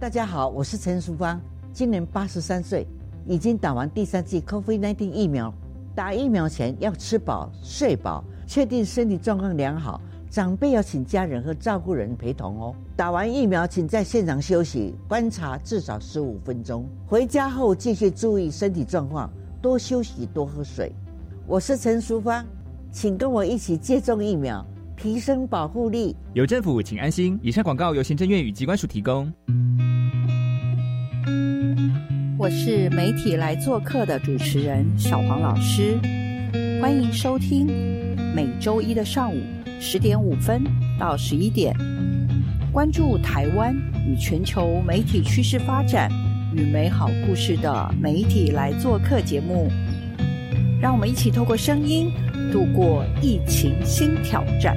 大家好，我是陈淑芳，今年八十三岁，已经打完第三剂 COVID-19 疫苗。打疫苗前要吃饱睡饱，确定身体状况良好。长辈要请家人和照顾人陪同哦。打完疫苗，请在现场休息观察至少十五分钟。回家后继续注意身体状况，多休息，多喝水。我是陈淑芳，请跟我一起接种疫苗，提升保护力。有政府，请安心。以上广告由行政院与机关署提供。我是媒体来做客的主持人小黄老师，欢迎收听每周一的上午十点五分到十一点，关注台湾与全球媒体趋势发展与美好故事的媒体来做客节目，让我们一起透过声音度过疫情新挑战。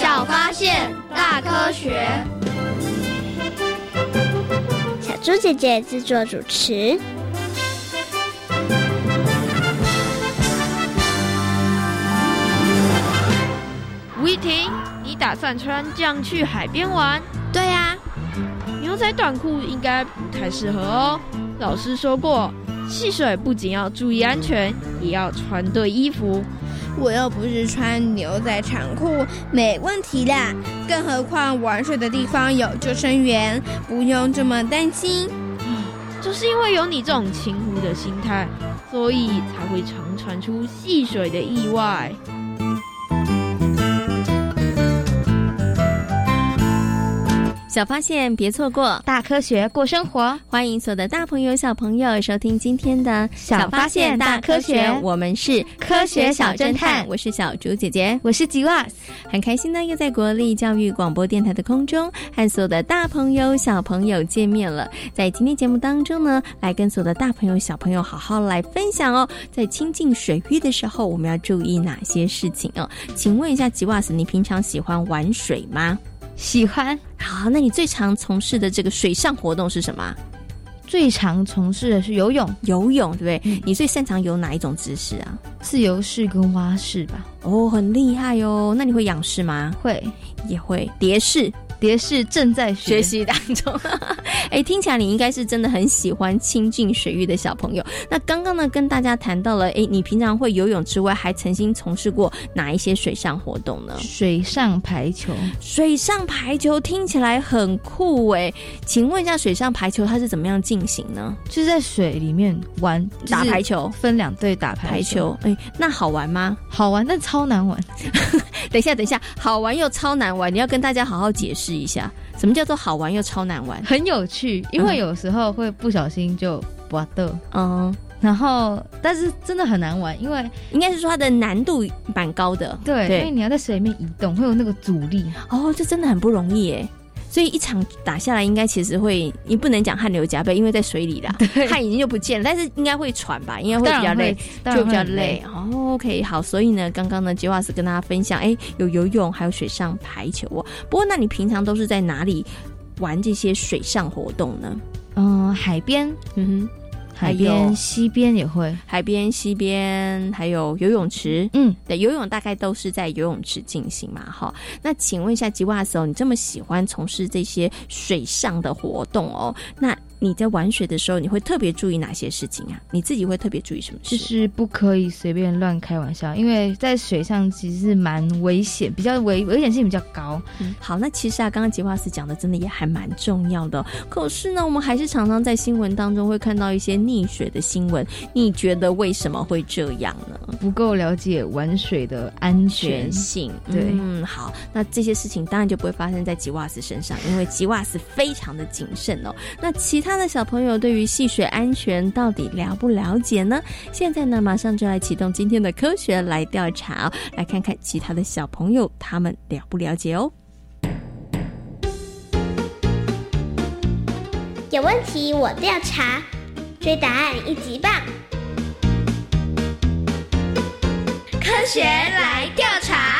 小发现，大科学。小猪姐姐制作主持。吴一婷，你打算穿这样去海边玩？对呀。牛仔短裤应该不太适合哦。老师说过，戏水不仅要注意安全，也要穿对衣服。我又不是穿牛仔长裤，没问题啦。更何况玩水的地方有救生员，不用这么担心。就是因为有你这种轻忽的心态，所以才会常传出戏水的意外。小发现，别错过大科学过生活。欢迎所有的大朋友、小朋友收听今天的小发现大科学。我们是科学小侦探，我是小竹姐姐，我是吉瓦。很开心呢，又在国立教育广播电台的空中和所有的大朋友、小朋友见面了。在今天节目当中呢，来跟所有的大朋友、小朋友好好来分享哦，在亲近水域的时候，我们要注意哪些事情哦？请问一下吉瓦斯，你平常喜欢玩水吗？喜欢。好，那你最常从事的这个水上活动是什么？最常从事的是游泳，游泳对不对？你最擅长游哪一种姿势啊？自由式跟蛙式吧。哦，很厉害哦。那你会仰式吗？会，也会蝶式。蝶是正在学习当中，哎，听起来你应该是真的很喜欢亲近水域的小朋友。那刚刚呢，跟大家谈到了，哎，你平常会游泳之外，还曾经从事过哪一些水上活动呢？水上排球，水上排球听起来很酷哎，请问一下，水上排球它是怎么样进行呢？就是在水里面玩打排球，分两队打排球。哎，那好玩吗？好玩，但超难玩。等一下，等一下，好玩又超难玩，你要跟大家好好解释一下，什么叫做好玩又超难玩？很有趣，因为有时候会不小心就滑的，嗯，然后但是真的很难玩，因为应该是说它的难度蛮高的，对，因为你要在水里面移动，会有那个阻力，哦，这真的很不容易耶。所以一场打下来，应该其实会，你不能讲汗流浃背，因为在水里啦，汗已经就不见了，但是应该会喘吧，应该会比较累，就比较累。哦，OK，好，所以呢，刚刚呢，吉瓦斯跟大家分享，哎，有游泳，还有水上排球哦。不过，那你平常都是在哪里玩这些水上活动呢？嗯，海边，嗯哼。海边、西边也会，海边、西边还有游泳池。嗯，对，游泳大概都是在游泳池进行嘛。哈，那请问一下吉瓦斯哦，你这么喜欢从事这些水上的活动哦，那？你在玩水的时候，你会特别注意哪些事情啊？你自己会特别注意什么？就是不可以随便乱开玩笑，因为在水上其实是蛮危险，比较危危险性比较高。嗯，好，那其实啊，刚刚吉瓦斯讲的真的也还蛮重要的。可是呢，我们还是常常在新闻当中会看到一些溺水的新闻。你觉得为什么会这样呢？不够了解玩水的安全性。对，嗯，好，那这些事情当然就不会发生在吉瓦斯身上，因为吉瓦斯非常的谨慎哦。那其他。他的小朋友对于戏水安全到底了不了解呢？现在呢，马上就来启动今天的科学来调查哦，来看看其他的小朋友他们了不了解哦。有问题我调查，追答案一级棒！科学来调查。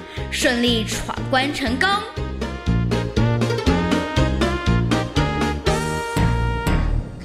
顺利闯关成功。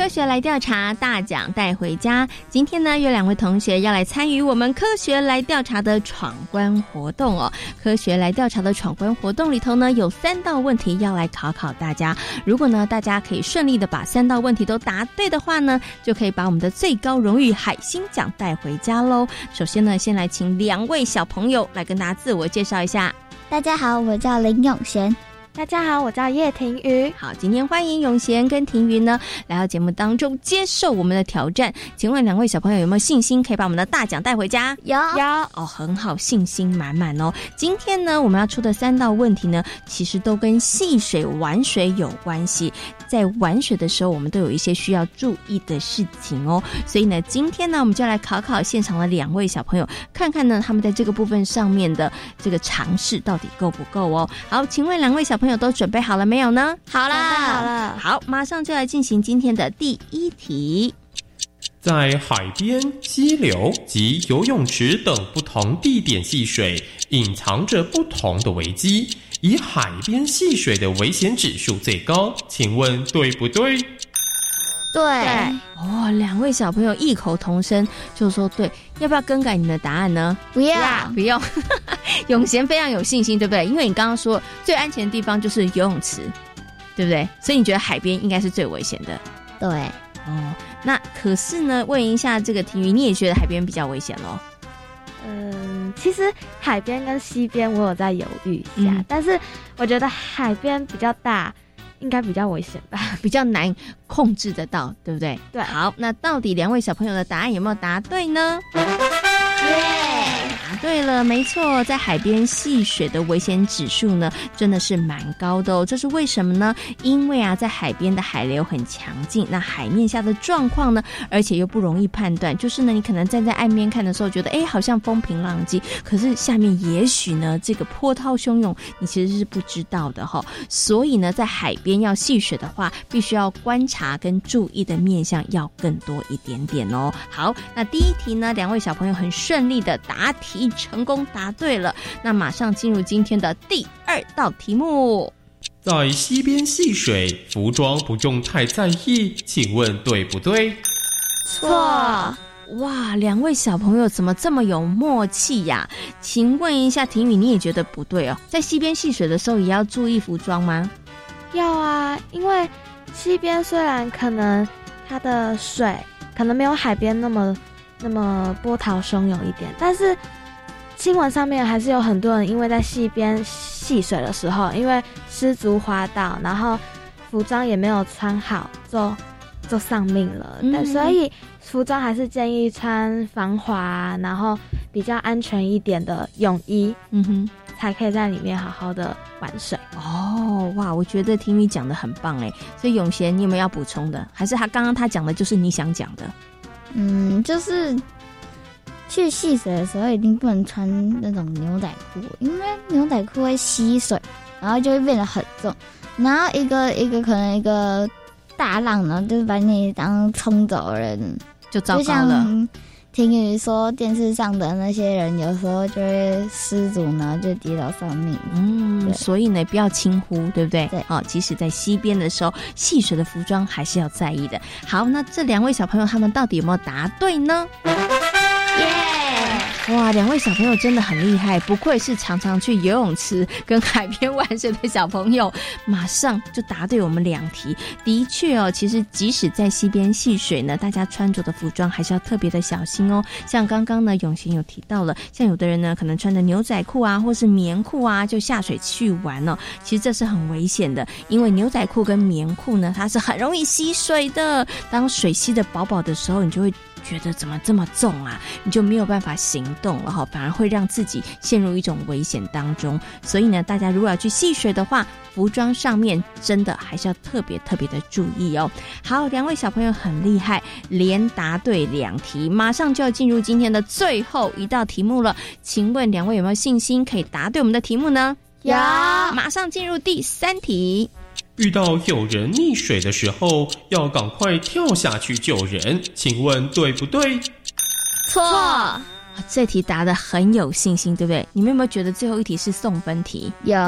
科学来调查，大奖带回家。今天呢，有两位同学要来参与我们科学来调查的闯关活动哦。科学来调查的闯关活动里头呢，有三道问题要来考考大家。如果呢，大家可以顺利的把三道问题都答对的话呢，就可以把我们的最高荣誉海星奖带回家喽。首先呢，先来请两位小朋友来跟大家自我介绍一下。大家好，我叫林永贤。大家好，我叫叶庭瑜。好，今天欢迎永贤跟庭瑜呢来到节目当中接受我们的挑战。请问两位小朋友有没有信心可以把我们的大奖带回家？有有哦，很好，信心满满哦。今天呢，我们要出的三道问题呢，其实都跟戏水玩水有关系。在玩水的时候，我们都有一些需要注意的事情哦。所以呢，今天呢，我们就来考考现场的两位小朋友，看看呢他们在这个部分上面的这个尝试到底够不够哦。好，请问两位小朋友。朋友都准备好了没有呢？好了，好了，好，马上就来进行今天的第一题。在海边、溪流及游泳池等不同地点戏水，隐藏着不同的危机。以海边戏水的危险指数最高，请问对不对？对。哦，两位小朋友异口同声就说对。要不要更改你的答案呢？不要，不用。永贤非常有信心，对不对？因为你刚刚说最安全的地方就是游泳池，对不对？所以你觉得海边应该是最危险的。对。哦，那可是呢？问一下这个体育，你也觉得海边比较危险喽？嗯，其实海边跟西边我有在犹豫一下，但是我觉得海边比较大。应该比较危险吧，比较难控制得到，对不对？对。好，那到底两位小朋友的答案有没有答对呢？答对了，没错，在海边戏水的危险指数呢，真的是蛮高的哦。这是为什么呢？因为啊，在海边的海流很强劲，那海面下的状况呢，而且又不容易判断。就是呢，你可能站在岸边看的时候，觉得哎，好像风平浪静，可是下面也许呢，这个波涛汹涌，你其实是不知道的哈。所以呢，在海边要戏水的话，必须要观察跟注意的面向要更多一点点哦。好，那第一题呢，两位小朋友很顺利的答题。成功答对了，那马上进入今天的第二道题目。在溪边戏水，服装不用太在意，请问对不对？错。哇，两位小朋友怎么这么有默契呀？请问一下，婷宇，你也觉得不对哦？在溪边戏水的时候，也要注意服装吗？要啊，因为溪边虽然可能它的水可能没有海边那么那么波涛汹涌一点，但是。新闻上面还是有很多人因为在溪边戏水的时候，因为失足滑倒，然后服装也没有穿好，就就丧命了。嗯但所以服装还是建议穿防滑，然后比较安全一点的泳衣，嗯哼，才可以在里面好好的玩水。哦，哇，我觉得听你讲的很棒哎，所以永贤，你有没有要补充的？还是他刚刚他讲的就是你想讲的？嗯，就是去戏水的时候一定不能穿那种牛仔裤，因为牛仔裤会吸水，然后就会变得很重。然后一个一个可能一个大浪，然后就把你当冲走的人，就糟就糕了。像听雨说电视上的那些人，有时候就会失足，然后就跌倒丧命。嗯，所以呢，不要轻忽，对不对？对哦，即使在溪边的时候，戏水的服装还是要在意的。好，那这两位小朋友他们到底有没有答对呢？哇，两位小朋友真的很厉害，不愧是常常去游泳池跟海边玩水的小朋友，马上就答对我们两题。的确哦，其实即使在溪边戏水呢，大家穿着的服装还是要特别的小心哦。像刚刚呢，永贤有提到了，像有的人呢可能穿着牛仔裤啊，或是棉裤啊，就下水去玩哦。其实这是很危险的，因为牛仔裤跟棉裤呢，它是很容易吸水的。当水吸得饱饱的时候，你就会。觉得怎么这么重啊？你就没有办法行动了哈，反而会让自己陷入一种危险当中。所以呢，大家如果要去戏水的话，服装上面真的还是要特别特别的注意哦。好，两位小朋友很厉害，连答对两题，马上就要进入今天的最后一道题目了。请问两位有没有信心可以答对我们的题目呢？有马上进入第三题。遇到有人溺水的时候，要赶快跳下去救人，请问对不对？错。这题答的很有信心，对不对？你们有没有觉得最后一题是送分题？有。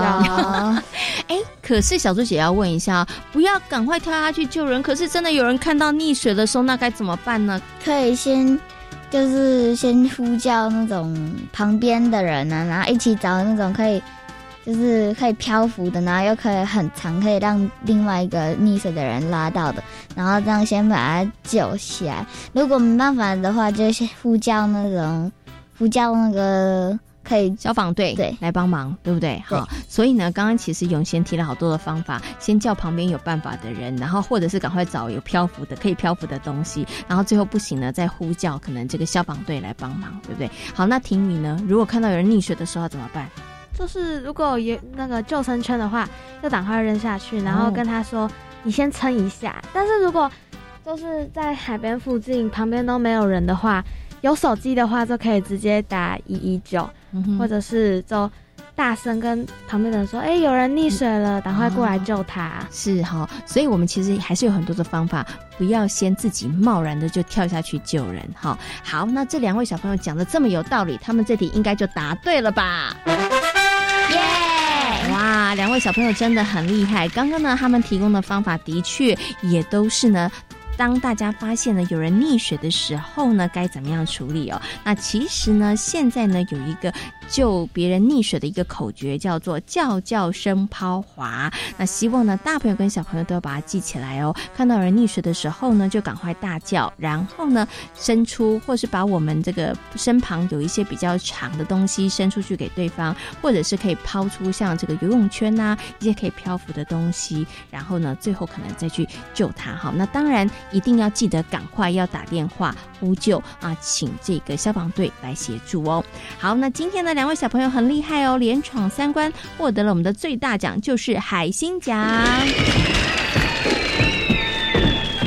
哎，可是小猪姐要问一下，不要赶快跳下去救人。可是真的有人看到溺水的时候，那该怎么办呢？可以先就是先呼叫那种旁边的人啊，然后一起找那种可以就是可以漂浮的，然后又可以很长，可以让另外一个溺水的人拉到的，然后这样先把他救起来。如果没办法的话，就先呼叫那种呼叫那个。可以消防队对来帮忙，对不对？好，所以呢，刚刚其实永贤提了好多的方法，先叫旁边有办法的人，然后或者是赶快找有漂浮的可以漂浮的东西，然后最后不行呢，再呼叫可能这个消防队来帮忙，对不对？好，那婷宇呢？如果看到有人溺水的时候怎么办？就是如果有那个救生圈的话，就赶快扔下去，然后跟他说：“你先撑一下。”但是如果就是在海边附近旁边都没有人的话，有手机的话就可以直接打一一九。或者是就大声跟旁边的人说：“哎、欸，有人溺水了，赶快过来救他。”是哈，所以我们其实还是有很多的方法，不要先自己贸然的就跳下去救人哈。好，那这两位小朋友讲的这么有道理，他们这题应该就答对了吧？哇，两位小朋友真的很厉害。刚刚呢，他们提供的方法的确也都是呢。当大家发现呢有人溺水的时候呢，该怎么样处理哦？那其实呢，现在呢有一个救别人溺水的一个口诀，叫做“叫叫声抛滑”。那希望呢，大朋友跟小朋友都要把它记起来哦。看到人溺水的时候呢，就赶快大叫，然后呢，伸出或是把我们这个身旁有一些比较长的东西伸出去给对方，或者是可以抛出像这个游泳圈呐、一些可以漂浮的东西，然后呢，最后可能再去救他。哈，那当然。一定要记得赶快要打电话呼救啊，请这个消防队来协助哦。好，那今天呢两位小朋友很厉害哦，连闯三关，获得了我们的最大奖，就是海星奖。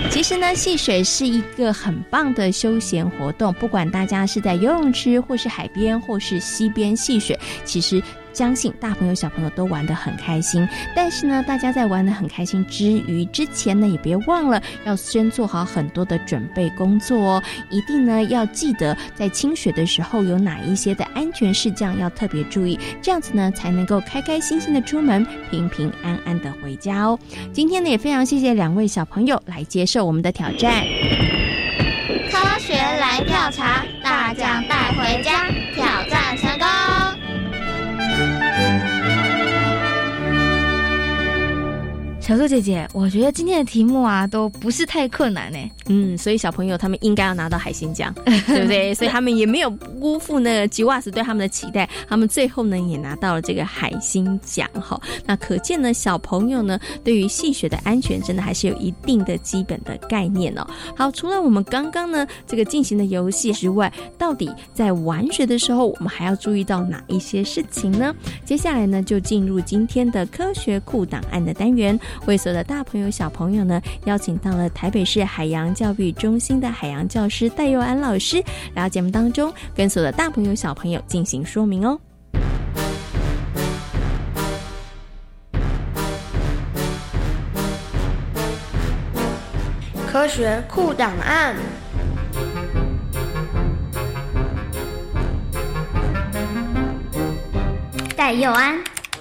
其实呢，戏水是一个很棒的休闲活动，不管大家是在游泳池，或是海边，或是溪边戏水，其实。相信大朋友小朋友都玩得很开心，但是呢，大家在玩得很开心之余，之前呢也别忘了要先做好很多的准备工作哦。一定呢要记得在清水的时候有哪一些的安全事项要特别注意，这样子呢才能够开开心心的出门，平平安安的回家哦。今天呢也非常谢谢两位小朋友来接受我们的挑战。科学来调查，大奖带回家，小猪姐姐，我觉得今天的题目啊，都不是太困难呢。嗯，所以小朋友他们应该要拿到海星奖，对不对？所以他们也没有辜负那个吉瓦斯对他们的期待，他们最后呢也拿到了这个海星奖哈。那可见呢，小朋友呢对于戏水的安全真的还是有一定的基本的概念哦。好，除了我们刚刚呢这个进行的游戏之外，到底在玩水的时候，我们还要注意到哪一些事情呢？接下来呢就进入今天的科学库档案的单元。为所有的大朋友、小朋友呢，邀请到了台北市海洋教育中心的海洋教师戴佑安老师来到节目当中，跟所有的大朋友、小朋友进行说明哦。科学库档案。戴佑安。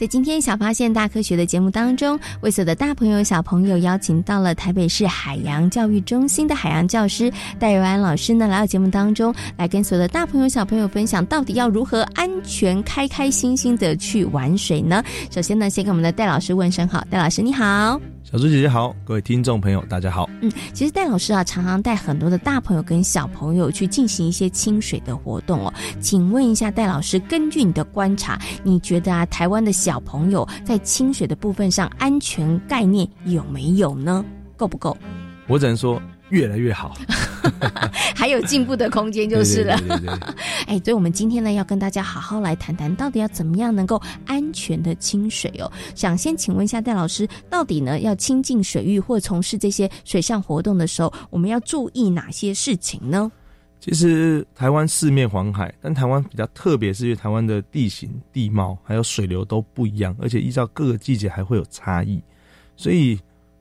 在今天小发现大科学的节目当中，为所有的大朋友小朋友邀请到了台北市海洋教育中心的海洋教师戴瑞安老师呢，来到节目当中，来跟所有的大朋友小朋友分享，到底要如何安全、开开心心的去玩水呢？首先呢，先跟我们的戴老师问声好，戴老师你好。小猪姐姐好，各位听众朋友大家好。嗯，其实戴老师啊，常常带很多的大朋友跟小朋友去进行一些清水的活动哦。请问一下，戴老师，根据你的观察，你觉得啊，台湾的小朋友在清水的部分上安全概念有没有呢？够不够？我只能说越来越好。还有进步的空间就是了。对对对哎，所以我们今天呢，要跟大家好好来谈谈，到底要怎么样能够安全的清水哦。想先请问一下戴老师，到底呢要亲近水域或从事这些水上活动的时候，我们要注意哪些事情呢？其实台湾四面环海，但台湾比较特别，是因为台湾的地形、地貌还有水流都不一样，而且依照各个季节还会有差异，所以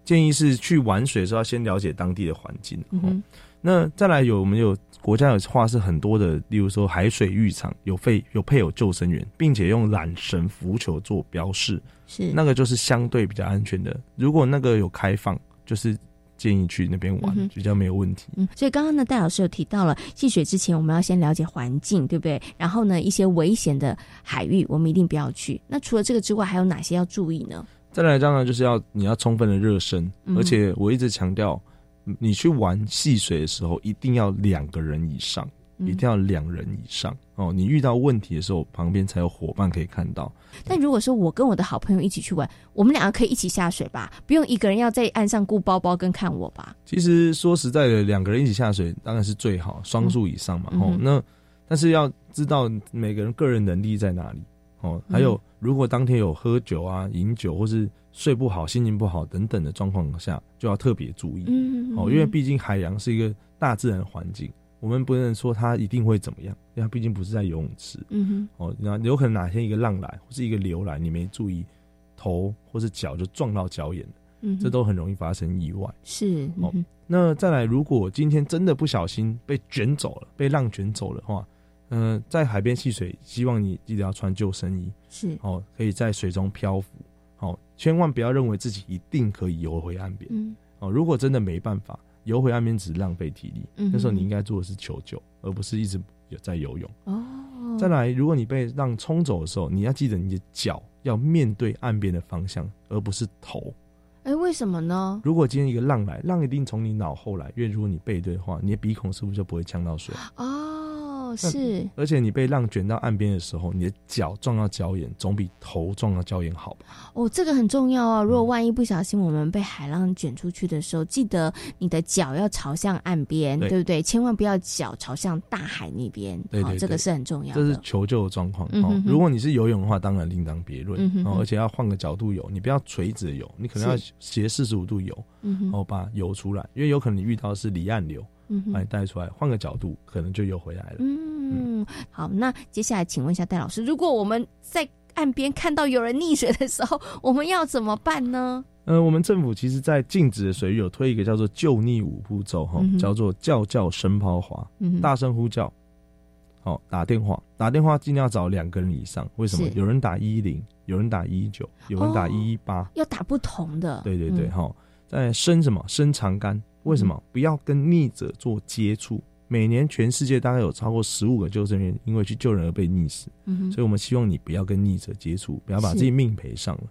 建议是去玩水的时候要先了解当地的环境。嗯那再来有我们有国家有划是很多的，例如说海水浴场有配有配有救生员，并且用缆绳浮球做标示，是那个就是相对比较安全的。如果那个有开放，就是建议去那边玩，嗯比较没有问题。嗯，所以刚刚呢，戴老师有提到了戏水之前，我们要先了解环境，对不对？然后呢，一些危险的海域，我们一定不要去。那除了这个之外，还有哪些要注意呢？再来，当然就是要你要充分的热身，嗯而且我一直强调，你去玩戏水的时候，一定要两个人以上，嗯一定要两人以上哦。你遇到问题的时候，旁边才有伙伴可以看到。但如果说我跟我的好朋友一起去玩，我们两个可以一起下水吧，不用一个人要在岸上顾包包跟看我吧。其实说实在的，两个人一起下水当然是最好，双数以上嘛。哦、那但是要知道每个人个人能力在哪里哦。还有，如果当天有喝酒啊、饮酒，或是睡不好、心情不好等等的状况下，就要特别注意。嗯哦，因为毕竟海洋是一个大自然环境，我们不能说它一定会怎么样，因为它毕竟不是在游泳池。嗯哼，哦，那有可能哪天一个浪来或是一个流来，你没注意，头或是脚就撞到脚眼了，嗯哼这都很容易发生意外。是哦那再来，如果今天真的不小心被卷走了，被浪卷走了的话，嗯、在海边戏水，希望你记得要穿救生衣，是哦，可以在水中漂浮，哦，千万不要认为自己一定可以游回岸边，嗯哦，如果真的没办法游回岸边，只是浪费体力，嗯那时候你应该做的是求救，而不是一直有在游泳。哦，再来，如果你被浪冲走的时候，你要记得你的脚要面对岸边的方向，而不是头。哎，为什么呢？如果今天一个浪来，浪一定从你脑后来，因为如果你背对的话，你的鼻孔是不是就不会呛到水？哦，那是而且你被浪卷到岸边的时候，你的脚撞到礁岩，总比头撞到礁岩好吧？哦，这个很重要啊。如果万一不小心我们被海浪卷出去的时候，记得你的脚要朝向岸边，对对不对？千万不要脚朝向大海那边。好这个是很重要这。是求救的状况。哦如果你是游泳的话，当然另当别论哦，而且要换个角度游，你不要垂直游，你可能要斜四十五度游，嗯哼哦，把游出来，因为有可能你遇到的是离岸流，把你带出来，换个角度可能就又回来了。嗯，好，那接下来请问一下戴老师，如果我们在岸边看到有人溺水的时候，我们要怎么办呢？呃，我们政府其实在禁止的水域有推一个叫做救溺五步骤哈，嗯叫做叫叫声抛滑，嗯大声呼叫，好、打电话，打电话尽量要找两个人以上，为什么？有人打一一零，有人打一一九，有人打哦一一八，要打不同的。对对对，嗯哈、在伸什么？伸长杆，为什么？不要跟溺者做接触。每年全世界大概有超过十五个救生员因为去救人而被溺死，嗯所以我们希望你不要跟溺者接触，不要把自己命赔上了。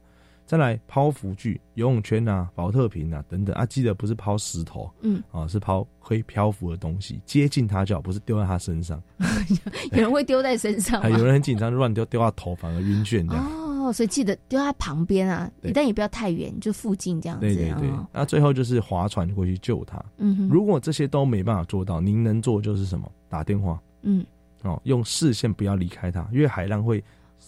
再来抛浮具、游泳圈啊、保特瓶啊等等啊，记得不是抛石头，嗯啊，是抛可以漂浮的东西，接近它就好，不是丢在它身上。有人会丢在身上啊，有人很紧张，就乱丢，丢到头反而晕眩这样。哦，所以记得丢在旁边啊，但也不要太远，就附近这样子。对对对哦，那最后就是划船过去救他。嗯哼如果这些都没办法做到，您能做就是什么？打电话嗯，哦，用视线不要离开他，因为海浪会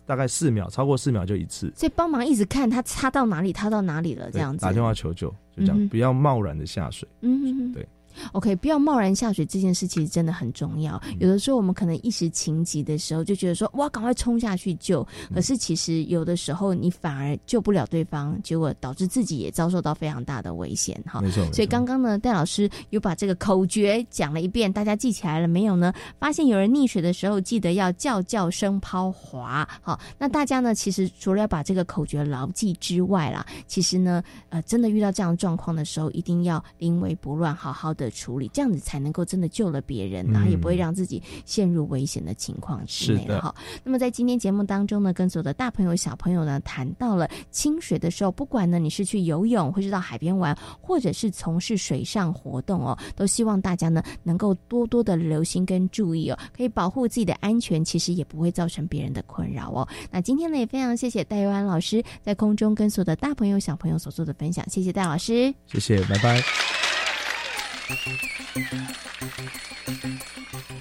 大概四秒，超过四秒就一次。所以帮忙一直看他插到哪里，插到哪里了，这样子。打电话求救，就这样，嗯不要贸然的下水。嗯哼哼对。OK，不要贸然下水这件事其实真的很重要。嗯有的时候我们可能一时情急的时候就觉得说哇，赶快冲下去救，嗯可是其实有的时候你反而救不了对方，结果导致自己也遭受到非常大的危险哈。没错所以刚刚呢，戴老师有把这个口诀讲了一遍，大家记起来了没有呢？发现有人溺水的时候，记得要叫叫声抛滑。好，那大家呢，其实除了要把这个口诀牢记之外啦，其实呢，呃，真的遇到这样状况的时候，一定要临危不乱，好好的处理，这样子才能够真的救了别人，然后也不会让自己陷入危险的情况之内哈。那么在今天节目当中呢，跟所有的大朋友小朋友呢谈到了清水的时候，不管呢你是去游泳，或是到海边玩，或者是从事水上活动哦，都希望大家呢能够多多的留心跟注意哦，可以保护自己的安全，其实也不会造成别人的困扰哦。那今天呢也非常谢谢戴佑安老师在空中跟所有的大朋友小朋友所做的分享，谢谢戴老师。谢谢，拜拜。Thank you.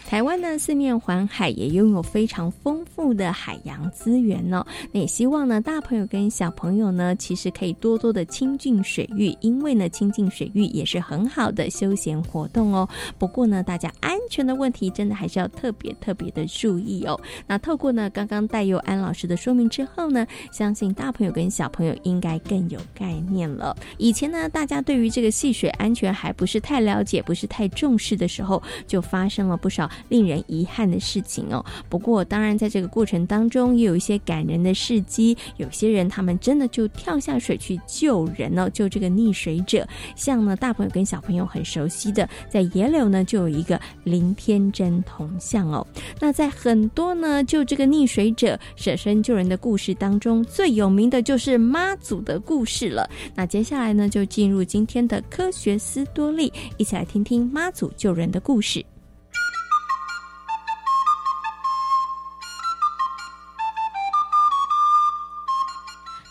台湾呢四面环海，也拥有非常丰富的海洋资源哦。那也希望呢，大朋友跟小朋友呢，其实可以多多的亲近水域，因为呢，亲近水域也是很好的休闲活动哦。不过呢，大家安全的问题真的还是要特别特别的注意哦。那透过呢刚刚戴佑安老师的说明之后呢，相信大朋友跟小朋友应该更有概念了。以前呢，大家对于这个戏水安全还不是太了解，不是太太重视的时候，就发生了不少令人遗憾的事情哦。不过，当然在这个过程当中，也有一些感人的事迹。有些人他们真的就跳下水去救人哦，救这个溺水者。像呢，大朋友跟小朋友很熟悉的，在野柳呢就有一个林天真铜像哦。那在很多呢救这个溺水者舍身救人的故事当中，最有名的就是妈祖的故事了。那接下来呢，就进入今天的科学斯多利，一起来听听妈祖救人的故事。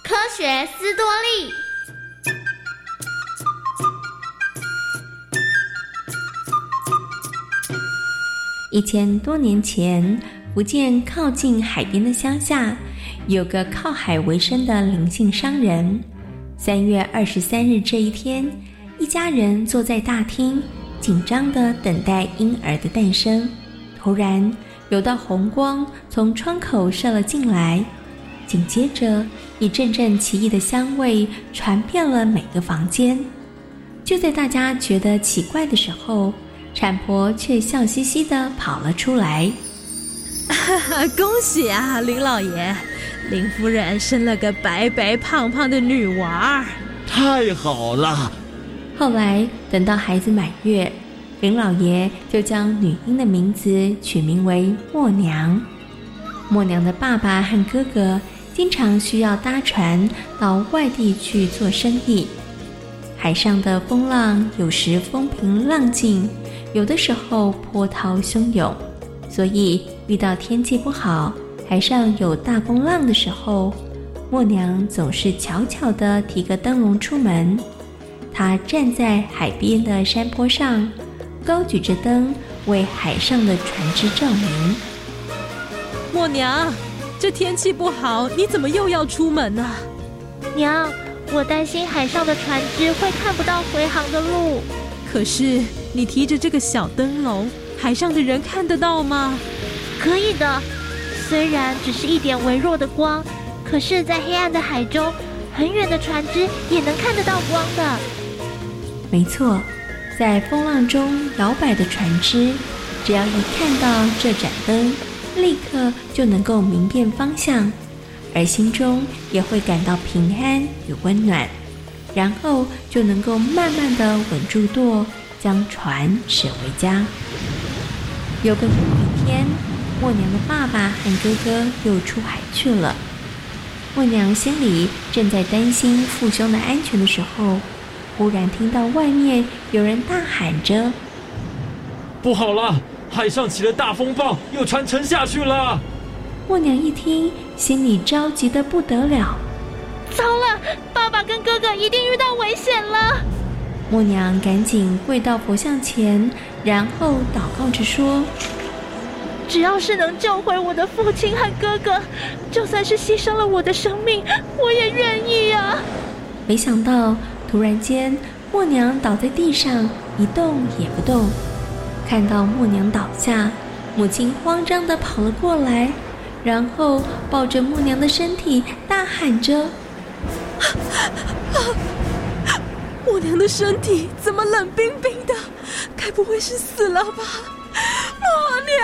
科学斯多利。一千多年前，福建靠近海边的乡下，有个靠海为生的林姓商人。三月二十三日这一天，一家人坐在大厅，紧张地等待婴儿的诞生。突然，有道红光从窗口射了进来，紧接着，一阵阵奇异的香味传遍了每个房间。就在大家觉得奇怪的时候，产婆却笑嘻嘻地跑了出来。恭喜啊，林老爷！林夫人生了个白白胖胖的女娃儿，太好了！后来等到孩子满月，林老爷就将女婴的名字取名为默娘。默娘的爸爸和哥哥经常需要搭船到外地去做生意，海上的风浪有时风平浪静，有的时候波涛汹涌，所以遇到天气不好。海上有大风浪的时候，默娘总是悄悄地提个灯笼出门。她站在海边的山坡上，高举着灯，为海上的船只照明。默娘，这天气不好，你怎么又要出门呢、娘，我担心海上的船只会看不到回航的路。可是你提着这个小灯笼，海上的人看得到吗？可以的，虽然只是一点微弱的光，可是，在黑暗的海中，很远的船只也能看得到光的。没错，在风浪中摇摆的船只，只要一看到这盏灯，立刻就能够明辨方向，而心中也会感到平安与温暖。然后就能够慢慢的稳住舵，将船驶回家。有个一天，默娘的爸爸和哥哥又出海去了。默娘心里正在担心父兄的安全的时候，忽然听到外面有人大喊着：“不好了，海上起了大风暴，有船沉下去了！”默娘一听，心里着急的不得了。糟了，爸爸跟哥哥一定遇到危险了！默娘赶紧跪到佛像前，然后祷告着说：“只要是能救回我的父亲和哥哥，就算是牺牲了我的生命，我也愿意啊！”没想到，突然间，默娘倒在地上，一动也不动。看到默娘倒下，母亲慌张地跑了过来，然后抱着默娘的身体，大喊着。默娘的身体怎么冷冰冰的？该不会是死了吧？默娘，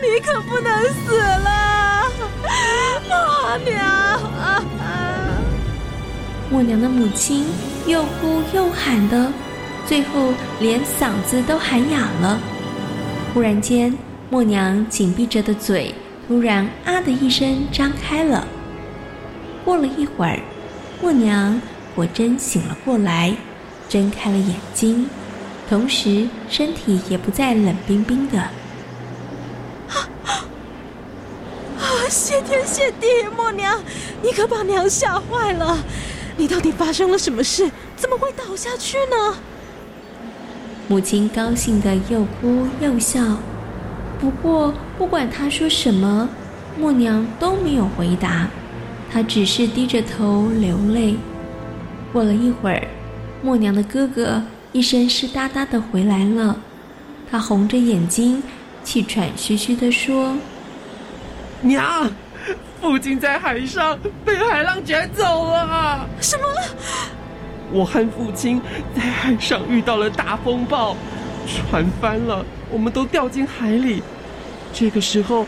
你可不能死了！默娘，默娘的母亲又哭又喊的，最后连嗓子都喊哑了。忽然间，默娘紧闭着的嘴突然啊的一声张开了。过了一会儿。默娘果真醒了过来，睁开了眼睛，同时身体也不再冷冰冰的。啊啊！谢天谢地，默娘，你可把娘吓坏了！你到底发生了什么事？怎么会倒下去呢？母亲高兴的又哭又笑，不过不管她说什么，默娘都没有回答。她只是低着头流泪。过了一会儿，默娘的哥哥一身湿哒哒的回来了。他红着眼睛，气喘吁吁的说：“娘，父亲在海上被海浪卷走了。什么？我和父亲在海上遇到了大风暴，船翻了，我们都掉进海里。这个时候，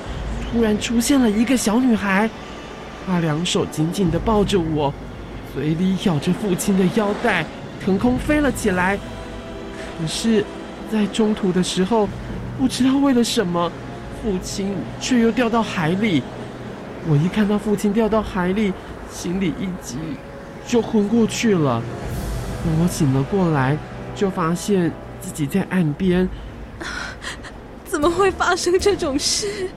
突然出现了一个小女孩。”她两手紧紧的抱着我，嘴里咬着父亲的腰带，腾空飞了起来。可是，在中途的时候，不知道为了什么，父亲却又掉到海里。我一看到父亲掉到海里，心里一急，就昏过去了。等我醒了过来，就发现自己在岸边。怎么会发生这种事？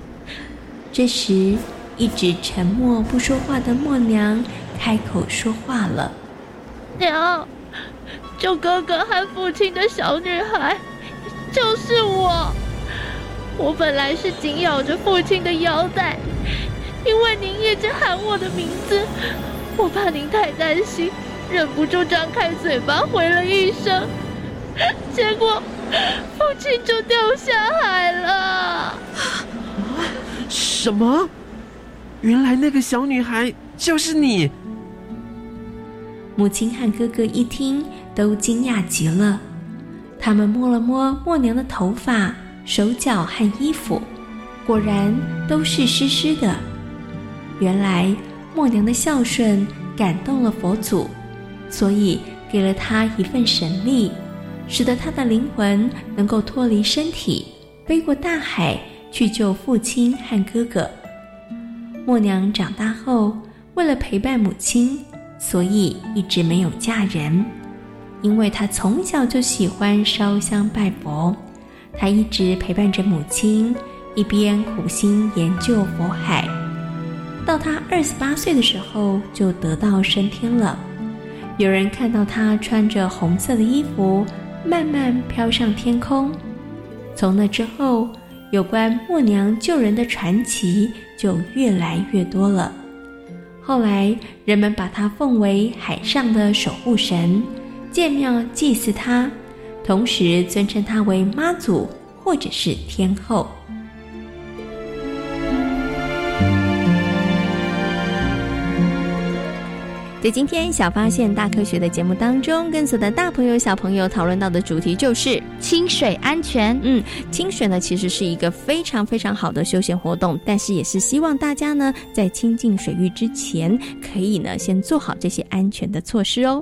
这时。一直沉默不说话的默娘开口说话了：“娘，救哥哥和父亲的小女孩就是我。我本来是紧咬着父亲的腰带，因为您一直喊我的名字，我怕您太担心，忍不住张开嘴巴回了一声，结果父亲就掉下海了。什么？”原来那个小女孩就是你。母亲和哥哥一听，都惊讶极了。他们摸了摸默娘的头发、手脚和衣服，果然都是湿湿的。原来默娘的孝顺感动了佛祖，所以给了她一份神力，使得她的灵魂能够脱离身体，飞过大海去救父亲和哥哥。默娘长大后，为了陪伴母亲，所以一直没有嫁人。因为她从小就喜欢烧香拜佛，她一直陪伴着母亲，一边苦心研究佛海。到他二十八岁的时候，就得道升天了。有人看到他穿着红色的衣服，慢慢飘上天空。从那之后，有关默娘救人的传奇。就越来越多了。后来，人们把它奉为海上的守护神，建庙祭祀它，同时尊称它为妈祖或者是天后。在今天小发现大科学的节目当中，跟所有的大朋友小朋友讨论到的主题就是清水安全。嗯，清水呢其实是一个非常非常好的休闲活动，但是也是希望大家呢在亲近水域之前，可以呢先做好这些安全的措施哦。